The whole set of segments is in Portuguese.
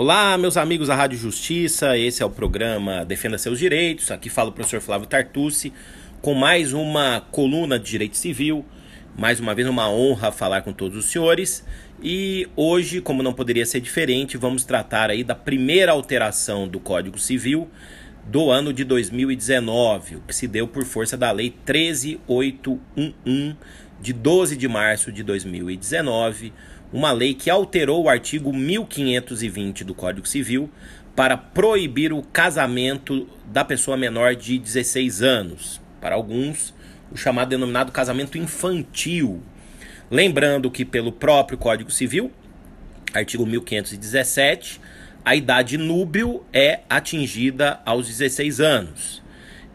Olá, meus amigos da Rádio Justiça, esse é o programa Defenda Seus Direitos. Aqui fala o professor Flávio Tartucci com mais uma coluna de Direito Civil. Mais uma vez, uma honra falar com todos os senhores. E hoje, como não poderia ser diferente, vamos tratar aí da primeira alteração do Código Civil do ano de 2019, o que se deu por força da Lei 13811 de 12 de março de 2019 uma lei que alterou o artigo 1520 do Código Civil para proibir o casamento da pessoa menor de 16 anos. Para alguns, o chamado denominado casamento infantil. Lembrando que, pelo próprio Código Civil, artigo 1517, a idade núbio é atingida aos 16 anos.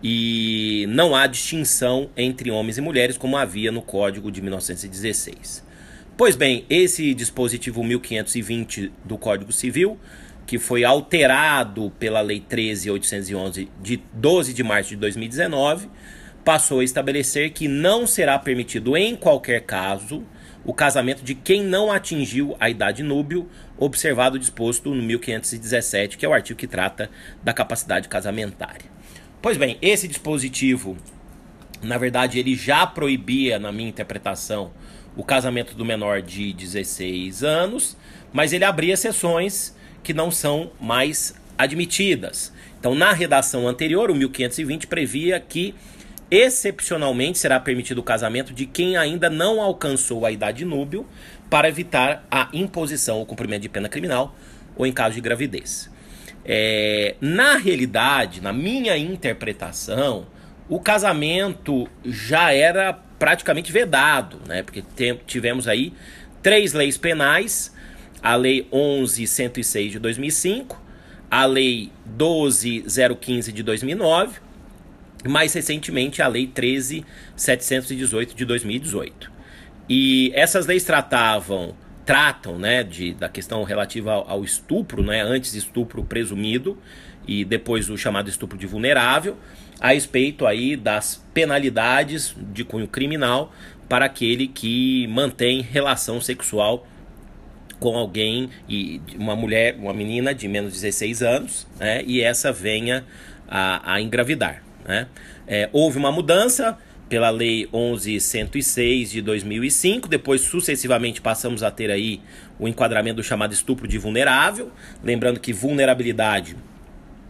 E não há distinção entre homens e mulheres, como havia no Código de 1916. Pois bem, esse dispositivo 1520 do Código Civil, que foi alterado pela Lei 13811 de 12 de março de 2019, passou a estabelecer que não será permitido em qualquer caso o casamento de quem não atingiu a idade núbio, observado o disposto no 1517, que é o artigo que trata da capacidade casamentária. Pois bem, esse dispositivo, na verdade, ele já proibia, na minha interpretação, o casamento do menor de 16 anos, mas ele abria exceções que não são mais admitidas. Então, na redação anterior, o 1520 previa que excepcionalmente será permitido o casamento de quem ainda não alcançou a idade núbio para evitar a imposição ou cumprimento de pena criminal ou em caso de gravidez. É, na realidade, na minha interpretação, o casamento já era praticamente vedado, né? Porque tivemos aí três leis penais, a Lei 11.106 de 2005, a Lei 12.015 de 2009, e mais recentemente a Lei 13.718 de 2018. E essas leis tratavam tratam né, de, da questão relativa ao, ao estupro, né, antes estupro presumido e depois o chamado estupro de vulnerável, a respeito aí das penalidades de cunho criminal para aquele que mantém relação sexual com alguém e uma mulher, uma menina de menos de 16 anos, né, e essa venha a, a engravidar. Né? É, houve uma mudança pela Lei 11.106 de 2005, depois sucessivamente passamos a ter aí o enquadramento do chamado estupro de vulnerável, lembrando que vulnerabilidade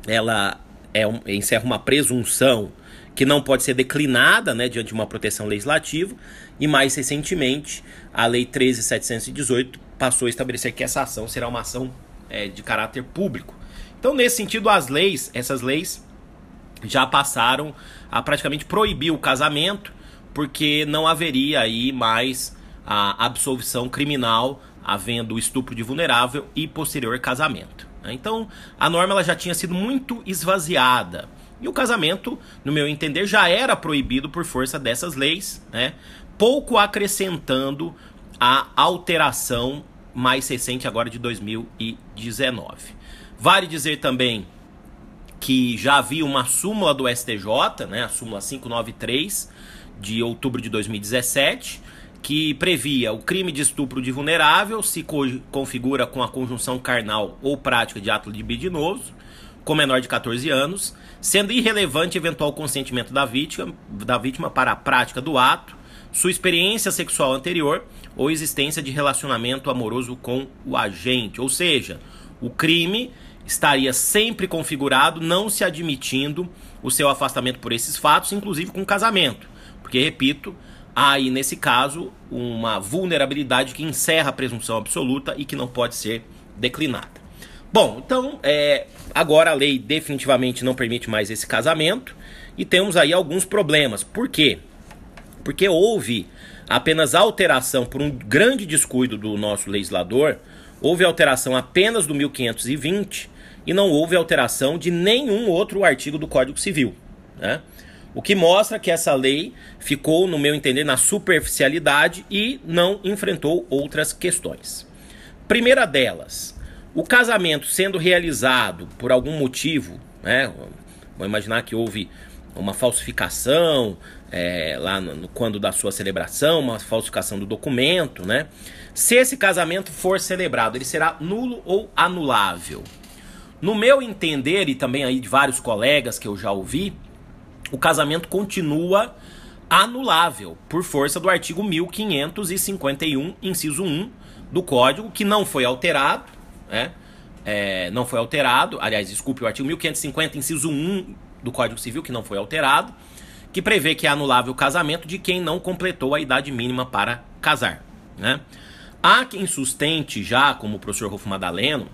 ela é um, encerra uma presunção que não pode ser declinada né, diante de uma proteção legislativa, e mais recentemente, a Lei 13.718 passou a estabelecer que essa ação será uma ação é, de caráter público. Então, nesse sentido, as leis, essas leis já passaram a praticamente proibir o casamento, porque não haveria aí mais a absolvição criminal havendo estupro de vulnerável e posterior casamento. Né? Então, a norma ela já tinha sido muito esvaziada. E o casamento, no meu entender, já era proibido por força dessas leis, né? pouco acrescentando a alteração mais recente agora de 2019. Vale dizer também que já havia uma súmula do STJ, né, a súmula 593 de outubro de 2017, que previa o crime de estupro de vulnerável se co configura com a conjunção carnal ou prática de ato libidinoso com menor de 14 anos, sendo irrelevante eventual consentimento da vítima, da vítima para a prática do ato, sua experiência sexual anterior ou existência de relacionamento amoroso com o agente, ou seja, o crime estaria sempre configurado, não se admitindo o seu afastamento por esses fatos, inclusive com casamento, porque repito, há aí, nesse caso, uma vulnerabilidade que encerra a presunção absoluta e que não pode ser declinada. Bom, então, é, agora a lei definitivamente não permite mais esse casamento e temos aí alguns problemas. Por quê? Porque houve apenas alteração por um grande descuido do nosso legislador, houve alteração apenas do 1520 e não houve alteração de nenhum outro artigo do Código Civil. Né? O que mostra que essa lei ficou, no meu entender, na superficialidade e não enfrentou outras questões. Primeira delas, o casamento sendo realizado por algum motivo, né? Vou imaginar que houve uma falsificação é, lá no, no, quando da sua celebração, uma falsificação do documento, né? Se esse casamento for celebrado, ele será nulo ou anulável? No meu entender, e também aí de vários colegas que eu já ouvi, o casamento continua anulável por força do artigo 1551, inciso 1 do Código, que não foi alterado, né? É, não foi alterado, aliás, desculpe, o artigo 1550, inciso 1 do Código Civil, que não foi alterado, que prevê que é anulável o casamento de quem não completou a idade mínima para casar. Né? Há quem sustente já, como o professor Rolfo Madaleno,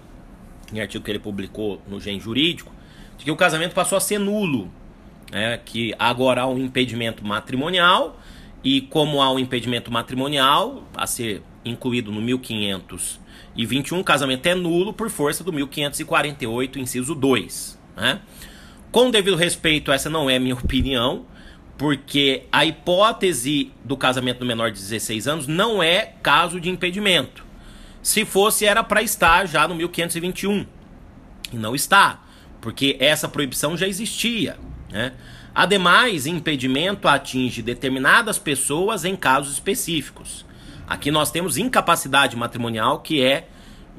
em artigo que ele publicou no Gen Jurídico, de que o casamento passou a ser nulo, né? que agora há um impedimento matrimonial, e como há um impedimento matrimonial a ser incluído no 1521, o casamento é nulo por força do 1548, inciso 2. Né? Com devido respeito, essa não é minha opinião, porque a hipótese do casamento do menor de 16 anos não é caso de impedimento. Se fosse, era para estar já no 1521. E não está, porque essa proibição já existia. Né? Ademais, impedimento atinge determinadas pessoas em casos específicos. Aqui nós temos incapacidade matrimonial que é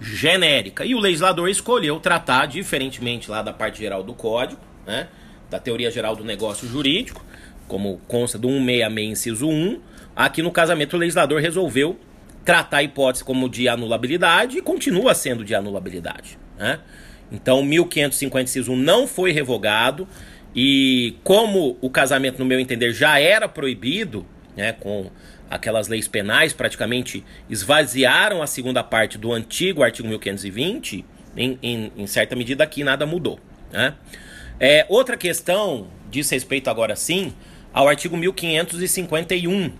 genérica. E o legislador escolheu tratar, diferentemente lá da parte geral do código, né? da teoria geral do negócio jurídico, como consta do 166, inciso 1, aqui no casamento o legislador resolveu tratar a hipótese como de anulabilidade e continua sendo de anulabilidade. Né? Então, 1550, inciso 1 não foi revogado e como o casamento, no meu entender, já era proibido, né, com aquelas leis penais, praticamente esvaziaram a segunda parte do antigo artigo 1520, em, em, em certa medida aqui nada mudou. Né? É, outra questão diz respeito agora sim ao artigo 1551,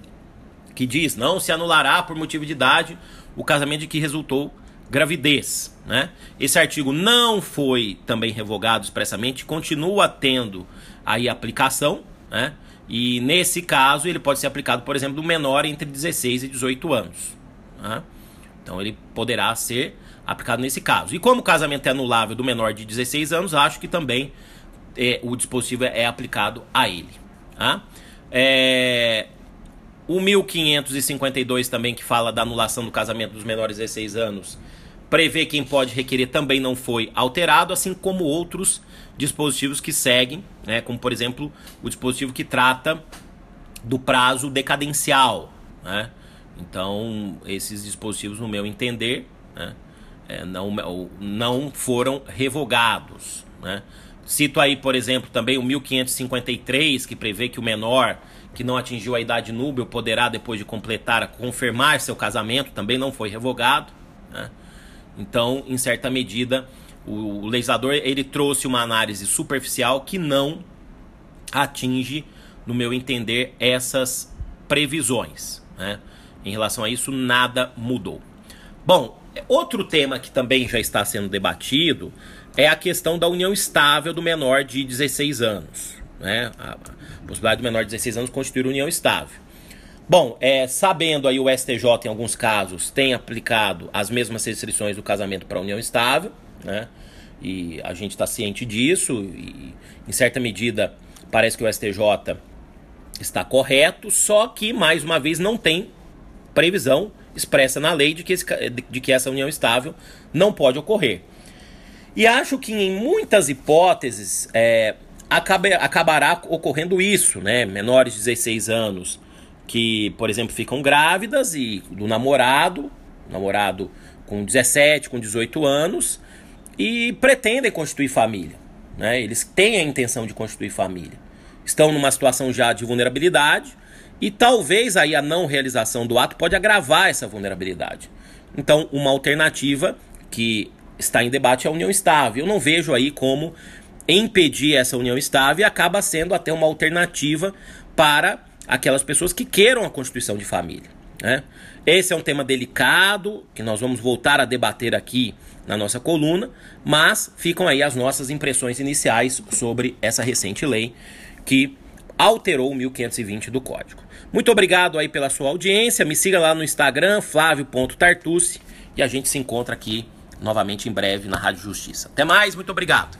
que diz: não se anulará por motivo de idade o casamento de que resultou gravidez. Né? Esse artigo não foi também revogado expressamente, continua tendo aí aplicação, né? e nesse caso ele pode ser aplicado, por exemplo, do menor entre 16 e 18 anos. Né? Então ele poderá ser aplicado nesse caso. E como o casamento é anulável do menor de 16 anos, acho que também é, o dispositivo é aplicado a ele. Tá? É, o 1552 também, que fala da anulação do casamento dos menores de 16 anos, prevê quem pode requerer também não foi alterado, assim como outros dispositivos que seguem, né, como por exemplo o dispositivo que trata do prazo decadencial. Né? Então, esses dispositivos, no meu entender, né, é, não, não foram revogados. Né? Cito aí, por exemplo, também o 1553, que prevê que o menor que não atingiu a idade núbil poderá, depois de completar, confirmar seu casamento, também não foi revogado. Né? Então, em certa medida, o, legislador ele trouxe uma análise superficial que não atinge, no meu entender, essas previsões. Né? Em relação a isso, nada mudou. Bom, outro tema que também já está sendo debatido é a questão da união estável do menor de 16 anos. Né? A possibilidade do menor de 16 anos constituir união estável. Bom, é, sabendo aí o STJ em alguns casos tem aplicado as mesmas restrições do casamento para união estável, né? E a gente está ciente disso e em certa medida parece que o STJ está correto, só que mais uma vez não tem previsão expressa na lei de que, esse, de que essa união estável não pode ocorrer. E acho que em muitas hipóteses é, acaba, acabará ocorrendo isso, né? Menores de 16 anos que, por exemplo, ficam grávidas e do namorado, namorado com 17, com 18 anos, e pretendem constituir família. Né? Eles têm a intenção de constituir família. Estão numa situação já de vulnerabilidade e talvez aí a não realização do ato pode agravar essa vulnerabilidade. Então, uma alternativa que está em debate é a união estável. Eu não vejo aí como impedir essa união estável e acaba sendo até uma alternativa para aquelas pessoas que queiram a constituição de família. Né? Esse é um tema delicado que nós vamos voltar a debater aqui na nossa coluna, mas ficam aí as nossas impressões iniciais sobre essa recente lei que alterou o 1520 do Código. Muito obrigado aí pela sua audiência. Me siga lá no Instagram, flávio.tartucci, e a gente se encontra aqui novamente em breve na Rádio Justiça. Até mais, muito obrigado.